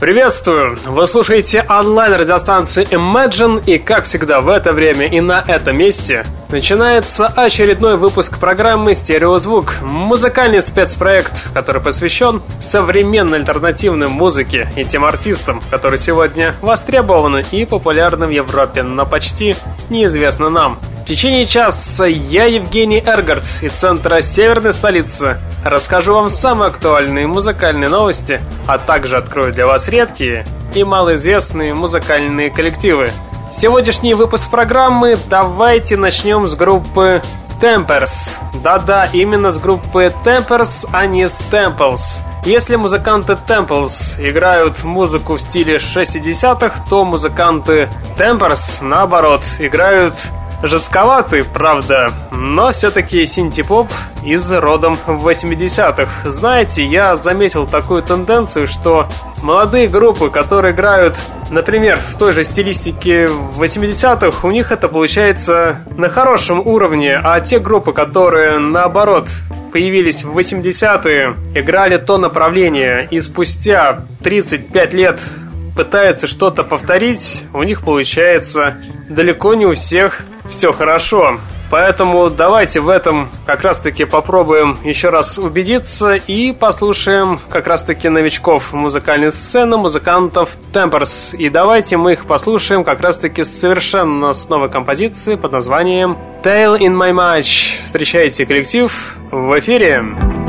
Приветствую! Вы слушаете онлайн-радиостанцию Imagine, и, как всегда, в это время и на этом месте начинается очередной выпуск программы «Стереозвук» — музыкальный спецпроект, который посвящен современной альтернативной музыке и тем артистам, которые сегодня востребованы и популярны в Европе, но почти неизвестны нам. В течение часа я, Евгений Эргард, из центра северной столицы, расскажу вам самые актуальные музыкальные новости, а также открою для вас редкие и малоизвестные музыкальные коллективы. Сегодняшний выпуск программы давайте начнем с группы Tempers. Да-да, именно с группы Tempers, а не с Temples. Если музыканты Temples играют музыку в стиле 60-х, то музыканты Tempers, наоборот, играют Жестковатый, правда, но все-таки синтепоп из родом 80-х. Знаете, я заметил такую тенденцию, что молодые группы, которые играют, например, в той же стилистике 80-х, у них это получается на хорошем уровне, а те группы, которые наоборот появились в 80-е, играли то направление, и спустя 35 лет пытаются что-то повторить, у них получается далеко не у всех все хорошо. Поэтому давайте в этом как раз-таки попробуем еще раз убедиться и послушаем как раз-таки новичков музыкальной сцены, музыкантов Tempers. И давайте мы их послушаем как раз-таки совершенно с новой композиции под названием Tale in My Match. Встречайте коллектив в эфире. Looking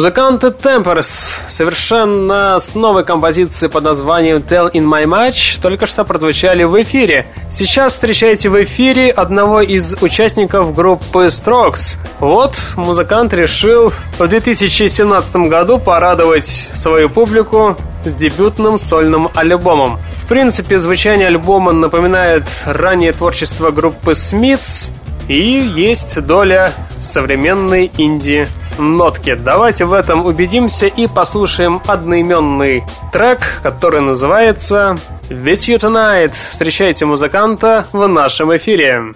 Музыканты Tempers совершенно с новой композицией под названием Tell in My Match только что прозвучали в эфире. Сейчас встречаете в эфире одного из участников группы Strokes. Вот музыкант решил в 2017 году порадовать свою публику с дебютным сольным альбомом. В принципе, звучание альбома напоминает раннее творчество группы Smiths, и есть доля современной инди нотки. Давайте в этом убедимся и послушаем одноименный трек, который называется «With You Tonight». Встречайте музыканта в нашем эфире.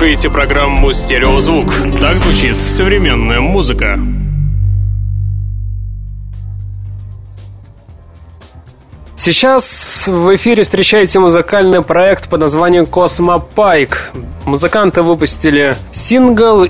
Слушаете программу «Стереозвук». Так звучит современная музыка. Сейчас в эфире встречаете музыкальный проект под названием Pike. Музыканты выпустили сингл.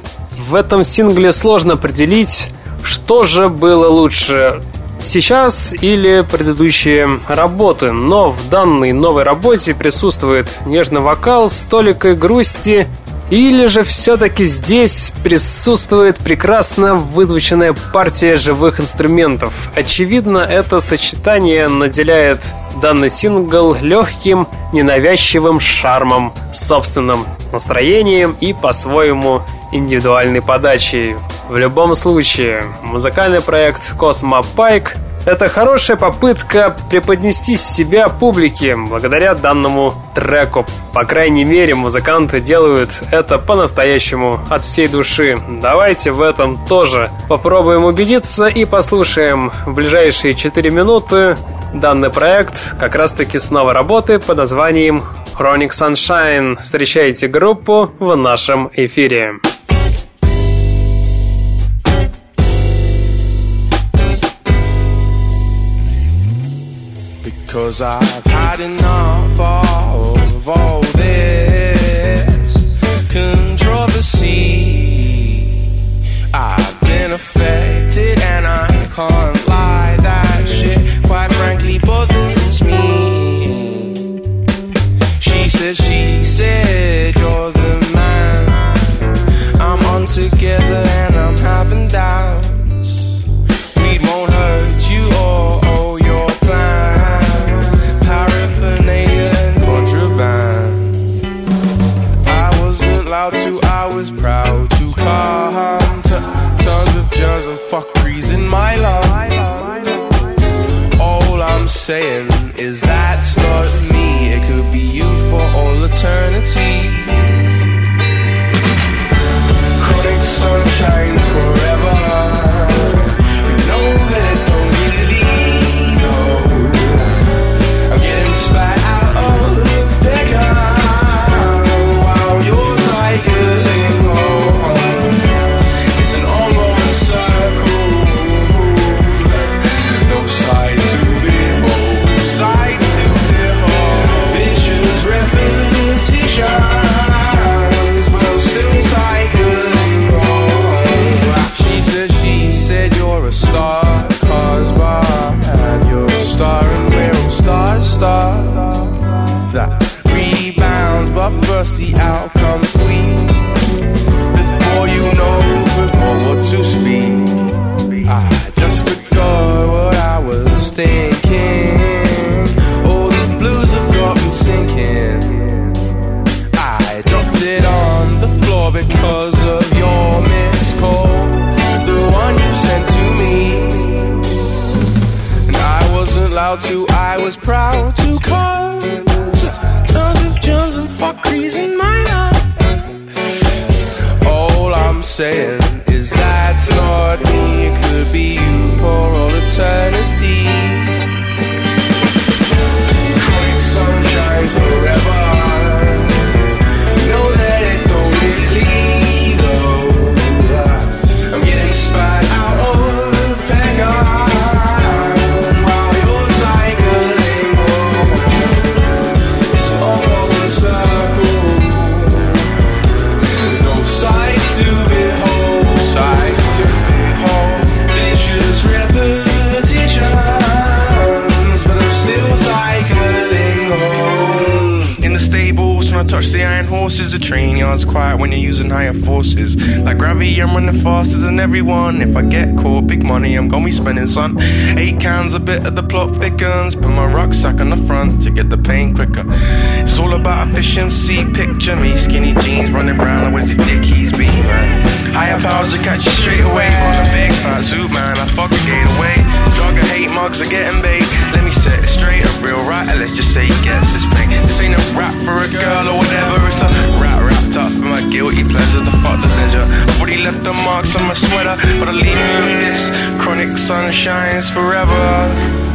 В этом сингле сложно определить, что же было лучше сейчас или предыдущие работы, но в данной новой работе присутствует нежный вокал с толикой грусти или же все-таки здесь присутствует прекрасно вызвученная партия живых инструментов? Очевидно, это сочетание наделяет данный сингл легким, ненавязчивым шармом, собственным настроением и по-своему индивидуальной подачей. В любом случае, музыкальный проект Pike Это хорошая попытка преподнести себя публике благодаря данному треку. По крайней мере, музыканты делают это по-настоящему от всей души. Давайте в этом тоже попробуем убедиться и послушаем в ближайшие 4 минуты данный проект как раз-таки снова работы под названием Chronic Sunshine. Встречайте группу в нашем эфире. Cause I've had enough of all this controversy. Fuckeries my life. All I'm saying is that's not me. It could be you yard's quiet when you're using higher forces. Like gravity, I'm running faster than everyone. If I get caught, big money, I'm gonna be spending, son. Eight cans, a bit of the plot thickens. Put my rucksack on the front to get the pain quicker. All about efficiency. Picture me, skinny jeans, running around. Where's the dickies be, man? Higher powers to catch you straight away. From the big fat zoo, man, I fuck a gate away. And hate mugs are getting bait. Let me set it straight. A real right, let's just say he gets this thing. This ain't a rap for a girl or whatever, it's a rat wrapped up in my guilty pleasure. The fuck the danger. I've already left the marks on my sweater, but I leave you with this. Chronic sun shines forever.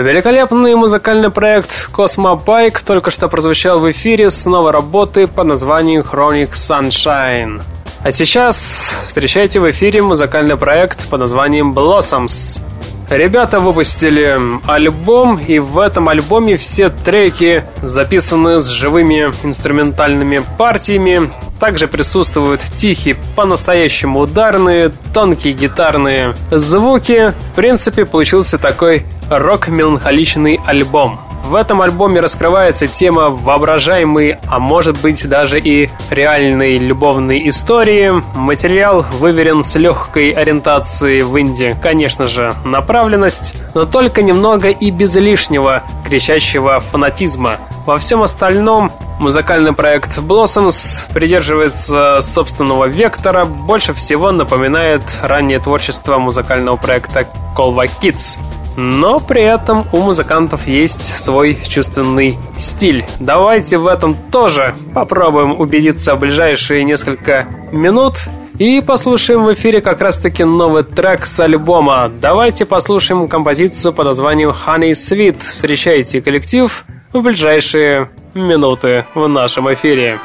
Великолепный музыкальный проект Bike только что прозвучал в эфире с новой работы под названием Chronic Sunshine. А сейчас встречайте в эфире музыкальный проект под названием Blossoms. Ребята выпустили альбом, и в этом альбоме все треки записаны с живыми инструментальными партиями. Также присутствуют тихие, по-настоящему ударные, тонкие гитарные звуки. В принципе, получился такой рок-меланхоличный альбом. В этом альбоме раскрывается тема воображаемой, а может быть даже и реальной любовной истории. Материал выверен с легкой ориентацией в Индии, конечно же, направленность, но только немного и без лишнего кричащего фанатизма. Во всем остальном музыкальный проект Blossoms придерживается собственного вектора, больше всего напоминает раннее творчество музыкального проекта Колва Kids – но при этом у музыкантов есть свой чувственный стиль. Давайте в этом тоже попробуем убедиться в ближайшие несколько минут и послушаем в эфире как раз-таки новый трек с альбома. Давайте послушаем композицию под названием Honey Sweet. Встречайте коллектив в ближайшие минуты в нашем эфире.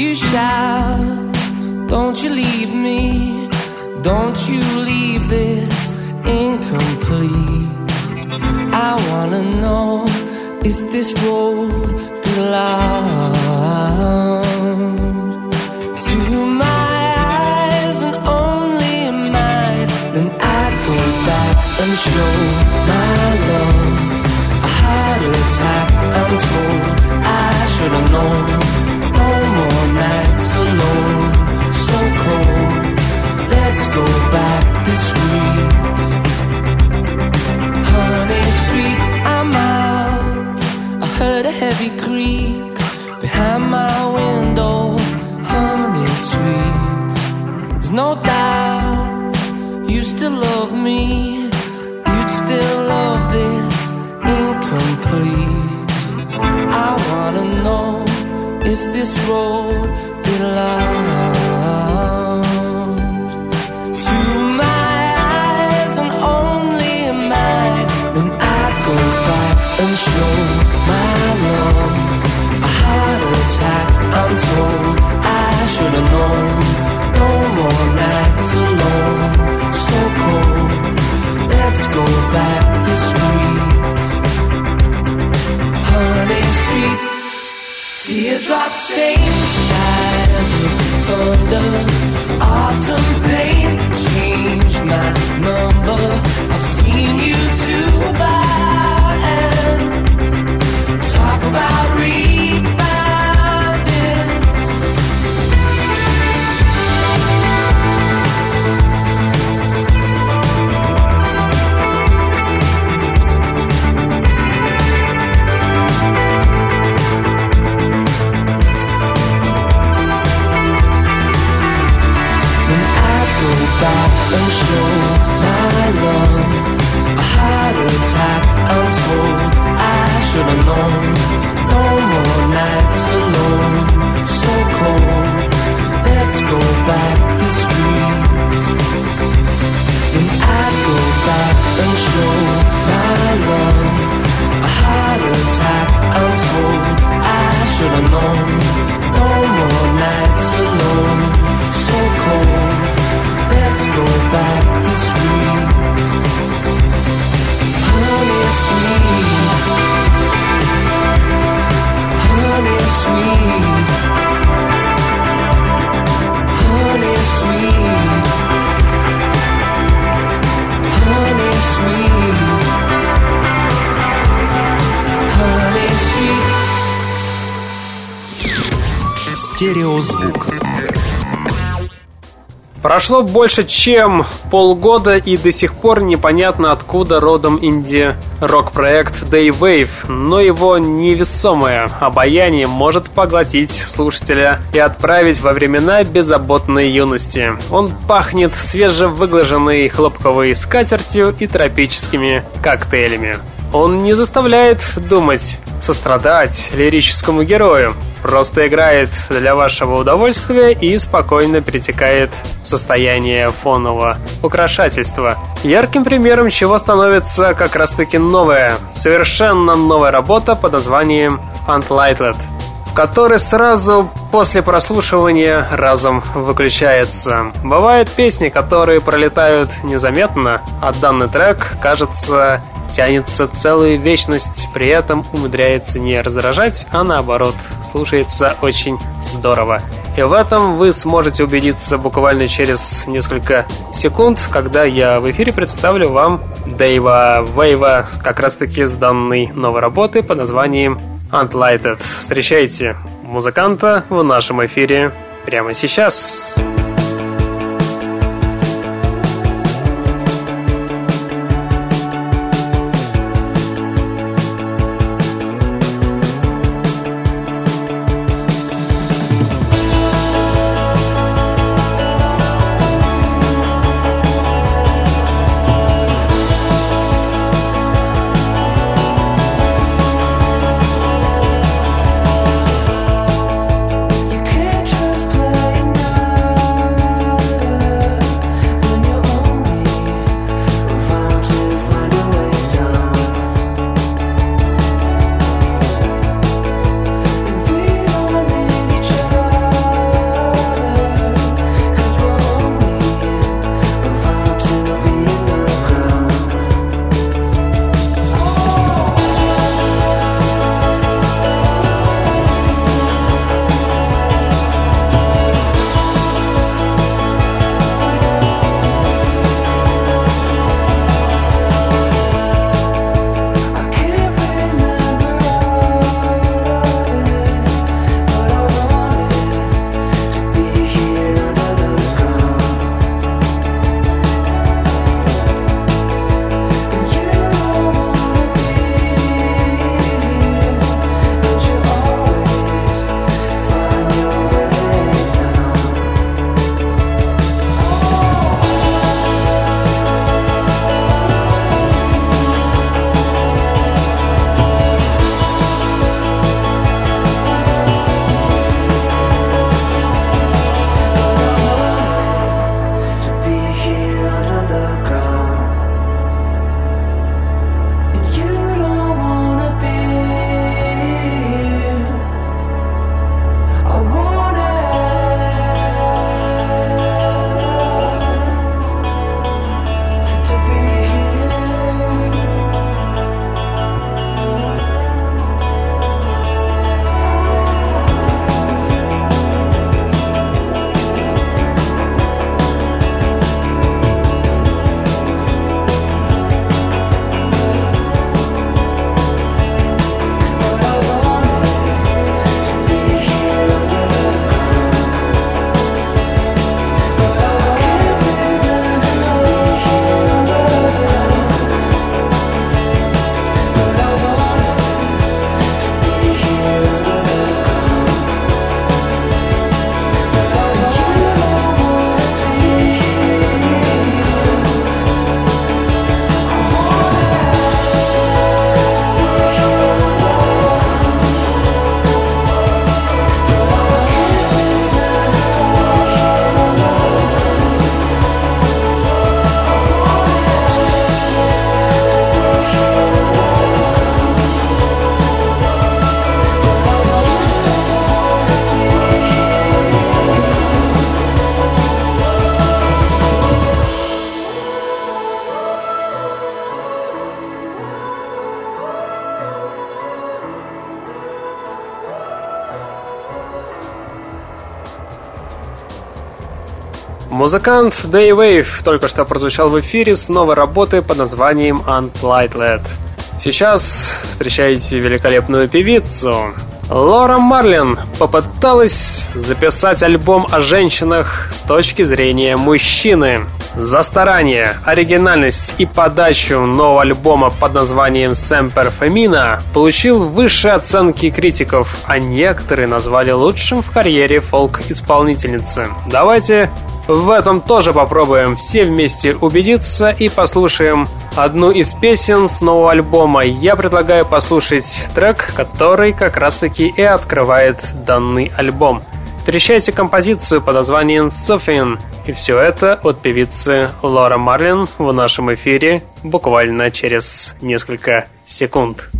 You shout, don't you leave me, don't you leave this incomplete. I wanna know if this road belongs to my eyes and only mine. Then I'd go back and show my love attack. I'm told I should've known No more nights alone, so cold. Let's go back the streets. Honey, sweet, I'm out. I heard a heavy creak behind my window. Honey, sweet, there's no doubt you still love me. Wanna know if this road belongs Stains, skies of thunder, autumn pain, change my number. I've seen you Прошло больше чем полгода и до сих пор непонятно откуда родом инди-рок-проект Daywave, но его невесомое обаяние может поглотить слушателя и отправить во времена беззаботной юности. Он пахнет свежевыглаженной хлопковой скатертью и тропическими коктейлями. Он не заставляет думать, сострадать лирическому герою, просто играет для вашего удовольствия и спокойно перетекает в состояние фонового украшательства. Ярким примером чего становится как раз таки новая, совершенно новая работа под названием Unlighted который сразу после прослушивания разом выключается. Бывают песни, которые пролетают незаметно, а данный трек, кажется, тянется целую вечность, при этом умудряется не раздражать, а наоборот, слушается очень здорово. И в этом вы сможете убедиться буквально через несколько секунд, когда я в эфире представлю вам Дэйва Вейва как раз таки с данной новой работы под названием Unlighted. Встречайте музыканта в нашем эфире прямо сейчас. Сейчас. Музыкант Day Wave только что прозвучал в эфире с новой работой под названием Unplighted. Сейчас встречаете великолепную певицу. Лора Марлин попыталась записать альбом о женщинах с точки зрения мужчины. За старание, оригинальность и подачу нового альбома под названием Semper Femina получил высшие оценки критиков, а некоторые назвали лучшим в карьере фолк-исполнительницы. Давайте В этом тоже попробуем все вместе убедиться и послушаем одну из песен с нового альбома. Я предлагаю послушать трек, который как раз-таки и открывает данный альбом. Встречайте композицию под названием «Софин». И все это от певицы Лора Марлин в нашем эфире буквально через несколько секунд.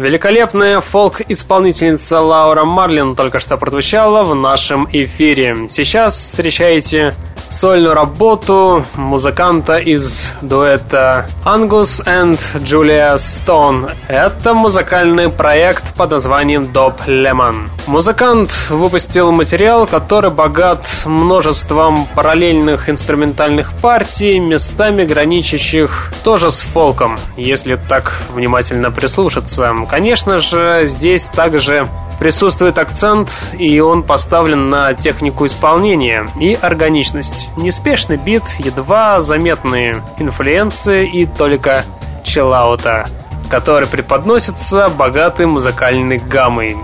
Великолепная фолк-исполнительница Лаура Марлин только что прозвучала в нашем эфире. Сейчас встречаете сольную работу музыканта из дуэта Angus and Julia Stone. Это музыкальный проект под названием Dob Lemon. Музыкант выпустил материал, который богат множеством параллельных инструментальных партий, местами граничащих тоже с фолком, если так внимательно прислушаться. Конечно же, здесь также присутствует акцент, и он поставлен на технику исполнения и органичность. Неспешный бит, едва заметные инфлюенции и только челаута, который преподносится богатой музыкальной гаммой.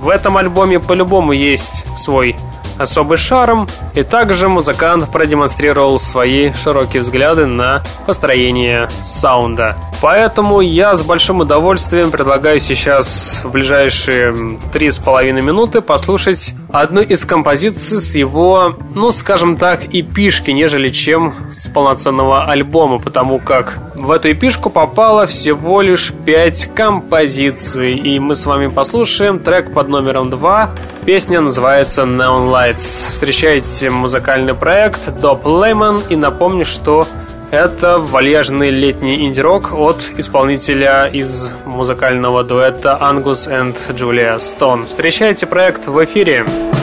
В этом альбоме по-любому есть свой особый шарм, и также музыкант продемонстрировал свои широкие взгляды на построение саунда. Поэтому я с большим удовольствием предлагаю сейчас в ближайшие три с половиной минуты послушать одну из композиций с его, ну скажем так, эпишки, нежели чем с полноценного альбома, потому как в эту эпишку попало всего лишь пять композиций, и мы с вами послушаем трек под номером два. Песня называется Neon Lights. Встречайте музыкальный проект Dope Lemon и напомню, что это вальяжный летний инди-рок от исполнителя из музыкального дуэта Angus and Julia Stone. Встречайте проект в эфире. Ну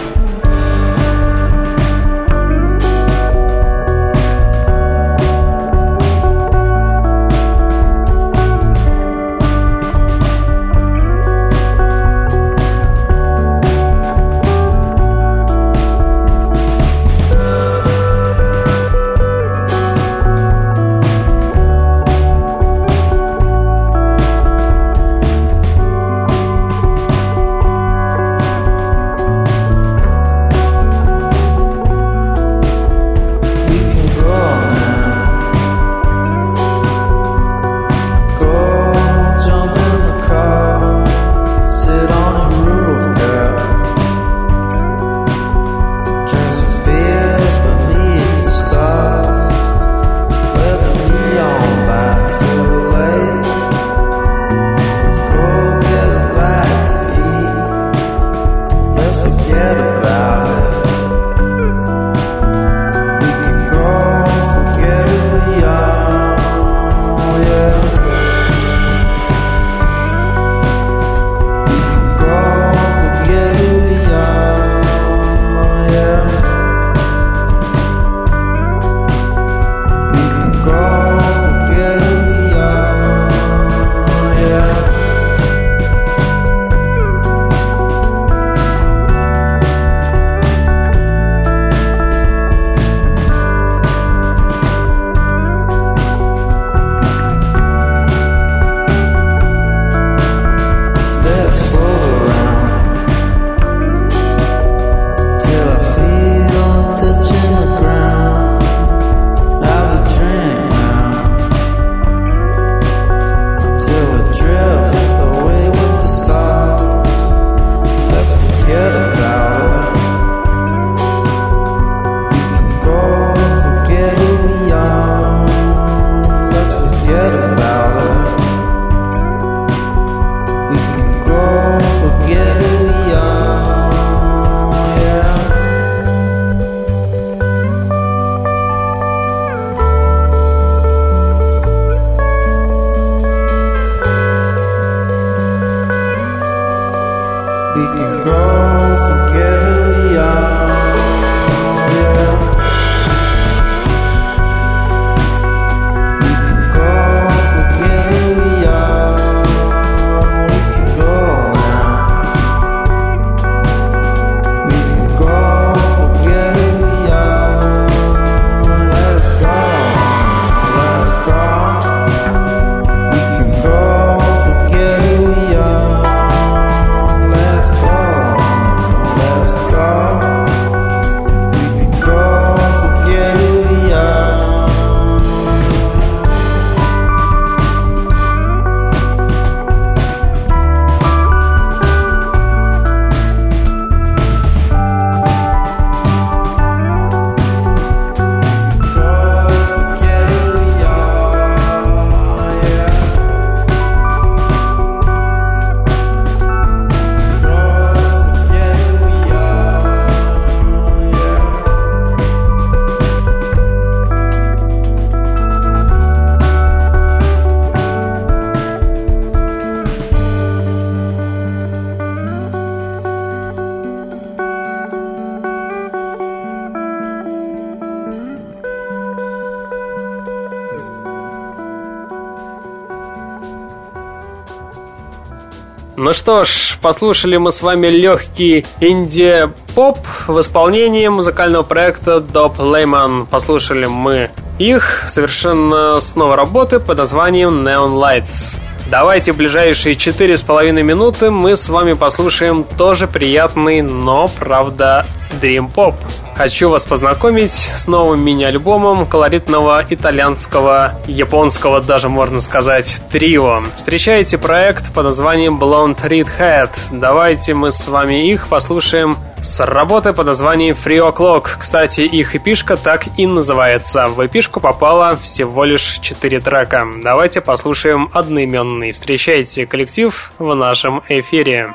что ж, послушали мы с вами легкий инди-поп в исполнении музыкального проекта Доп Лейман. Послушали мы их совершенно с новой работы под названием Neon Lights. Давайте в ближайшие четыре с половиной минуты мы с вами послушаем тоже приятный, но, правда, Dream Pop. Хочу вас познакомить с новым мини-альбомом колоритного итальянского, японского даже можно сказать, трио. Встречайте проект под названием Blonde Red Hat. Давайте мы с вами их послушаем с работы под названием Free O'Clock. Кстати, их эпишка так и называется. В эпишку попало всего лишь 4 трека. Давайте послушаем одноименный. Встречайте коллектив в нашем эфире.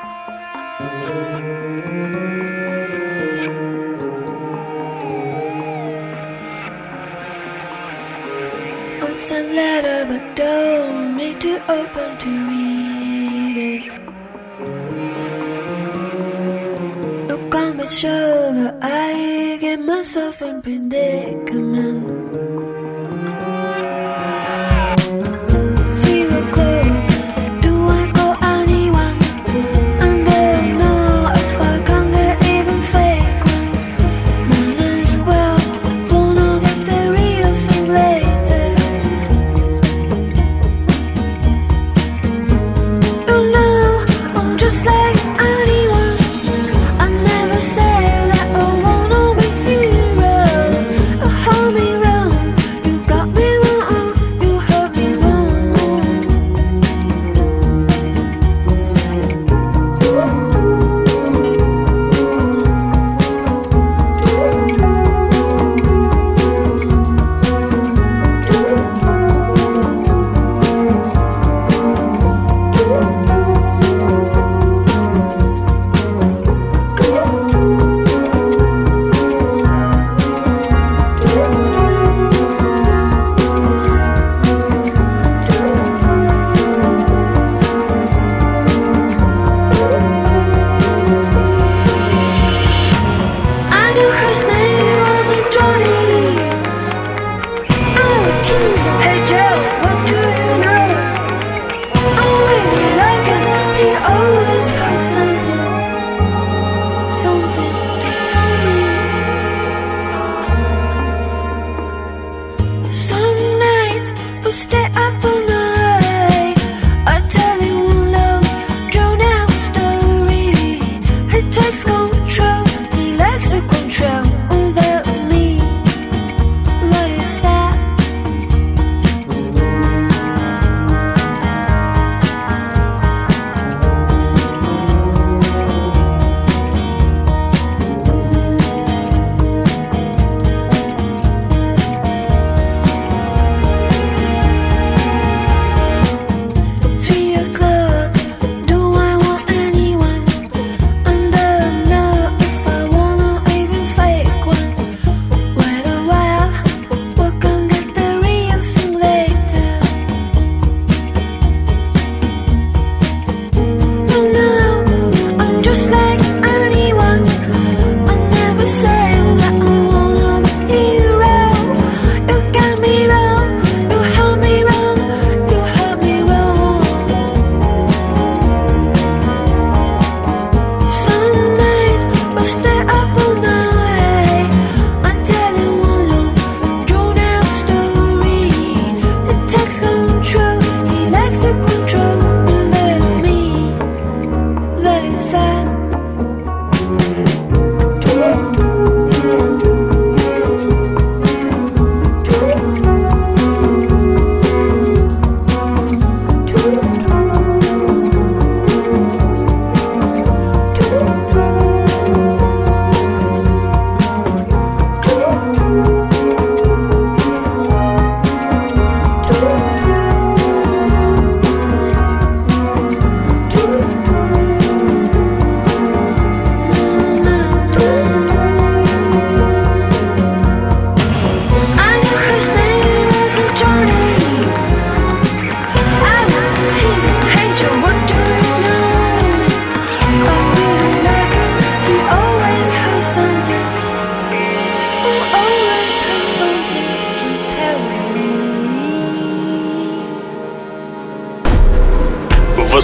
Send letter, but don't need to open to read it. Look on my shoulder, I get myself in predicament.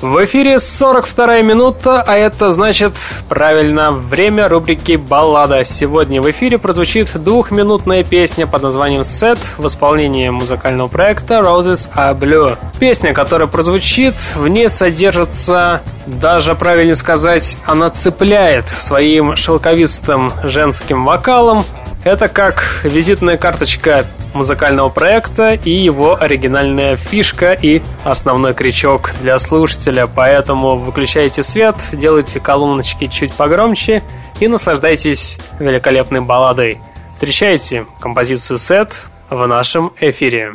В эфире 42 минута, а это значит, правильно, время рубрики «Баллада». Сегодня в эфире прозвучит двухминутная песня под названием «Set» в исполнении музыкального проекта «Roses Are Blue». Песня, которая прозвучит, в ней содержится, даже правильно сказать, она цепляет своим шелковистым женским вокалом. Это как визитная карточка музыкального проекта и его оригинальная фишка и основной крючок для слушателя. Поэтому выключайте свет, делайте колоночки чуть погромче и наслаждайтесь великолепной балладой. Встречайте композицию «Сет» в нашем эфире.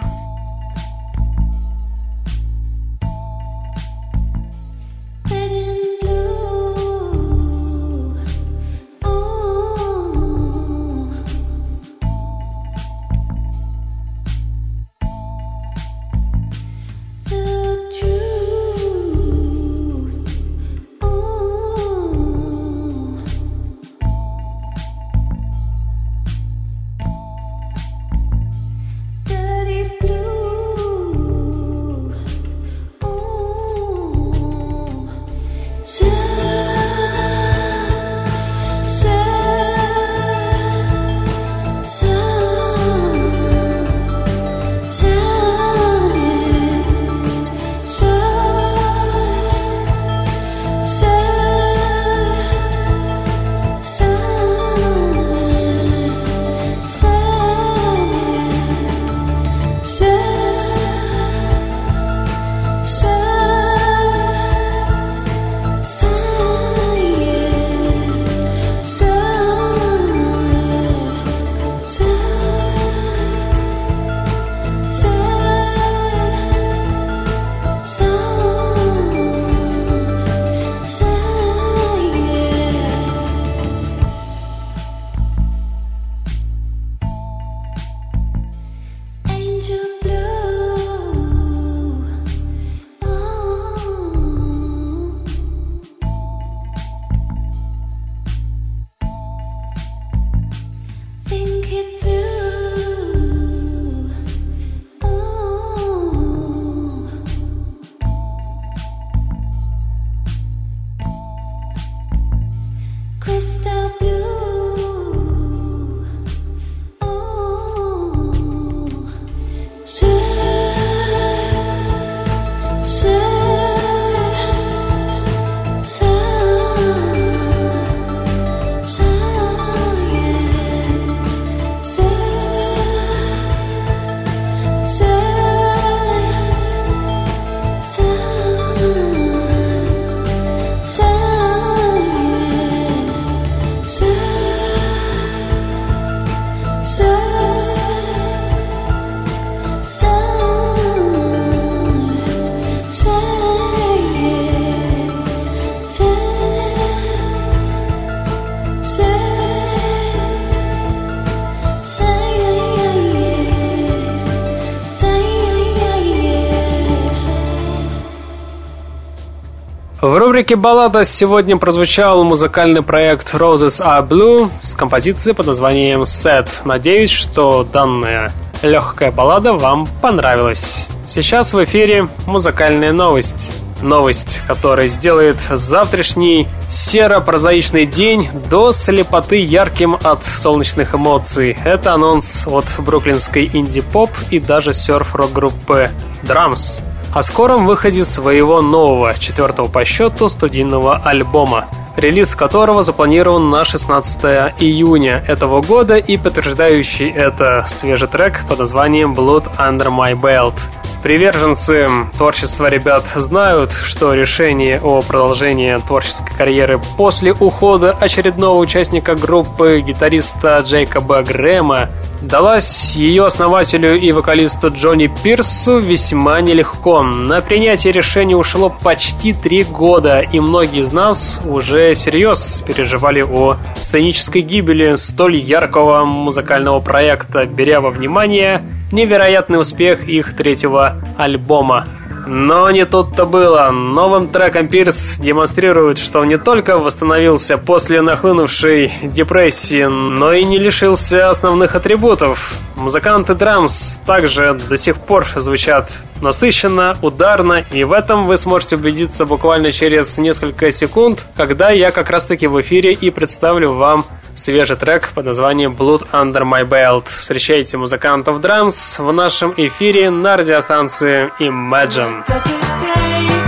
Рубрике «Баллада» сегодня прозвучал музыкальный проект Roses Are Blue с композицией под названием Set. Надеюсь, что данная легкая баллада вам понравилась. Сейчас в эфире музыкальная новость. Новость, которая сделает завтрашний серо-прозаичный день до слепоты ярким от солнечных эмоций. Это анонс от бруклинской инди-поп и даже серф-рок группы Drums о скором выходе своего нового, четвертого по счету, студийного альбома, релиз которого запланирован на 16 июня этого года и подтверждающий это свежий трек под названием Blood Under My Belt. Приверженцы творчества ребят знают, что решение о продолжении творческой карьеры после ухода очередного участника группы гитариста Джейкоба Грэма далась ее основателю и вокалисту Джонни Пирсу весьма нелегко. На принятие решения ушло почти три года, и многие из нас уже всерьез переживали о сценической гибели столь яркого музыкального проекта, беря во внимание невероятный успех их третьего альбома. Но не тут-то было. Новым треком Пирс демонстрирует, что он не только восстановился после нахлынувшей депрессии, но и не лишился основных атрибутов. Музыканты драмс также до сих пор звучат насыщенно, ударно, и в этом вы сможете убедиться буквально через несколько секунд, когда я как раз таки в эфире и представлю вам свежий трек под названием Blood Under My Belt. Встречайте музыкантов драмс в нашем эфире на радиостанции Imagine. Does it take?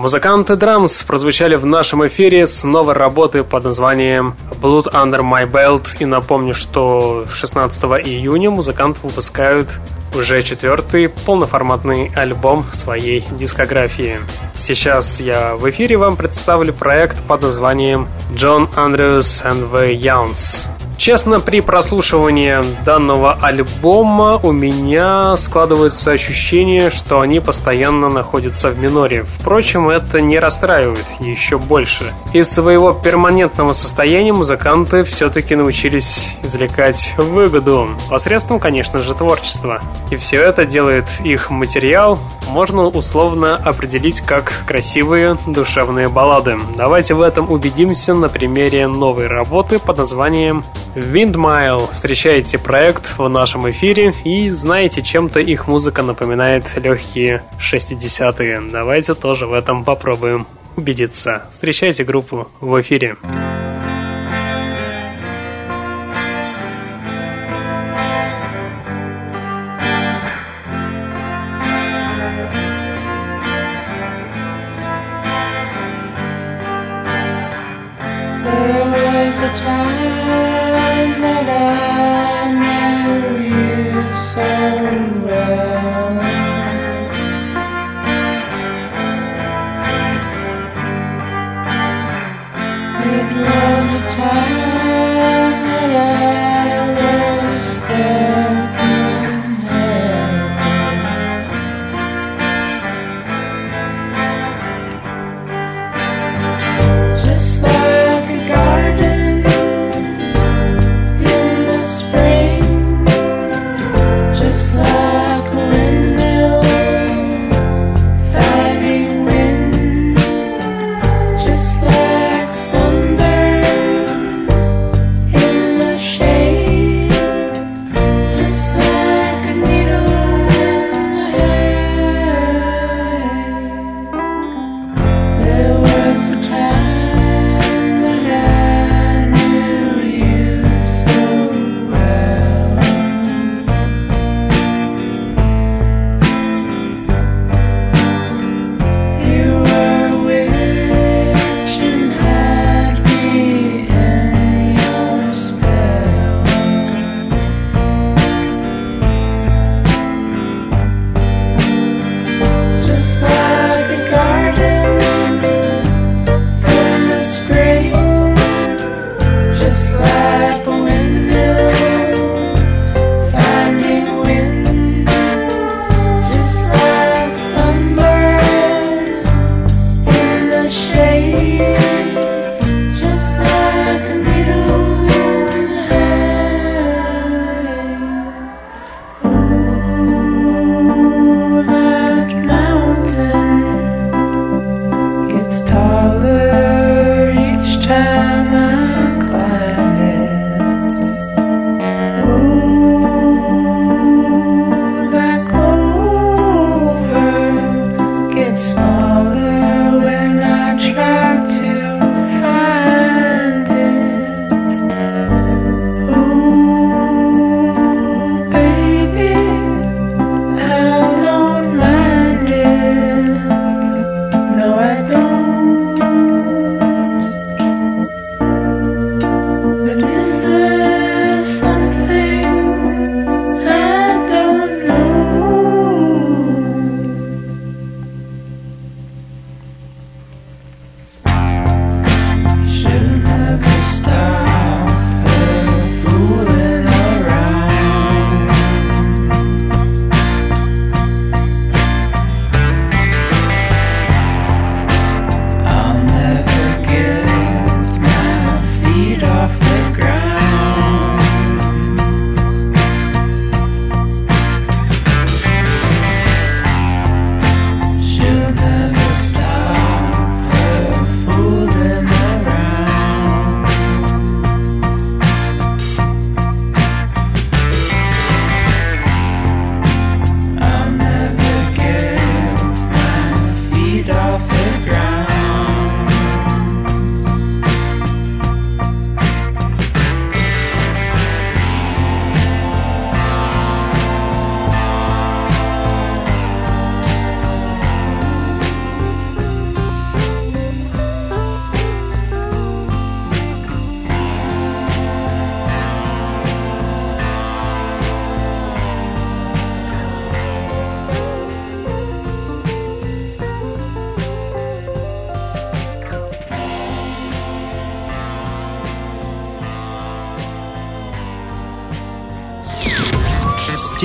Музыканты Drums прозвучали в нашем эфире с новой работы под названием Blood Under My Belt. И напомню, что 16 июня музыканты выпускают уже четвертый полноформатный альбом своей дискографии. Сейчас я в эфире вам представлю проект под названием John Andrews and the Youngs. Честно, при прослушивании данного альбома у меня складывается ощущение, что они постоянно находятся в миноре. Впрочем, это не расстраивает еще больше. Из своего перманентного состояния музыканты все-таки научились извлекать выгоду, посредством, конечно же, творчества. И все это делает их материал можно условно определить как красивые душевные баллады. Давайте в этом убедимся на примере новой работы под названием Windmile. Встречайте проект в нашем эфире и знаете, чем-то их музыка напоминает легкие 60-е. Давайте тоже в этом попробуем убедиться. Встречайте группу в эфире.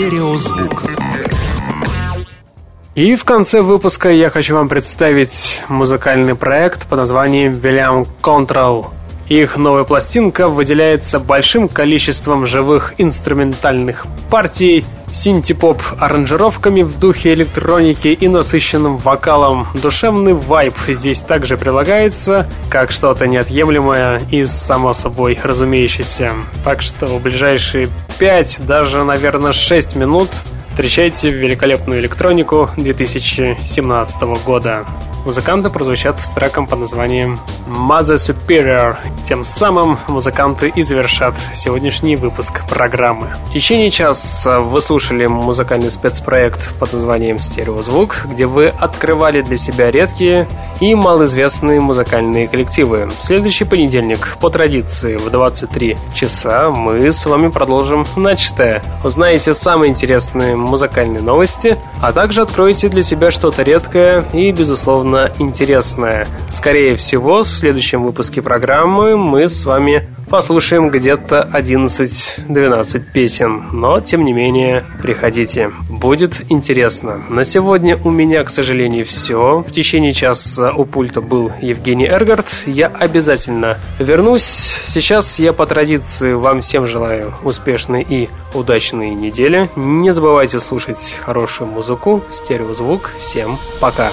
Стереозвук. И в конце выпуска я хочу вам представить музыкальный проект под названием William Control. Их новая пластинка выделяется большим количеством живых инструментальных партий, синти-поп аранжировками в духе электроники и насыщенным вокалом. Душевный вайб здесь также прилагается, как что-то неотъемлемое и само собой разумеющееся. Так что в ближайшие 5, даже, наверное, 6 минут встречайте великолепную электронику 2017 года музыканты прозвучат с треком под названием Mother Superior. Тем самым музыканты и завершат сегодняшний выпуск программы. В течение часа вы слушали музыкальный спецпроект под названием «Стереозвук», где вы открывали для себя редкие и малоизвестные музыкальные коллективы. В следующий понедельник, по традиции, в 23 часа мы с вами продолжим начатое. Узнаете самые интересные музыкальные новости, а также откроете для себя что-то редкое и, безусловно, интересное. Скорее всего, в следующем выпуске программы мы с вами послушаем где-то 11-12 песен. Но, тем не менее, приходите. Будет интересно. На сегодня у меня, к сожалению, все. В течение часа у пульта был Евгений Эргард. Я обязательно вернусь. Сейчас я по традиции вам всем желаю успешной и удачной недели. Не забывайте слушать хорошую музыку, стереозвук. Всем пока. Пока.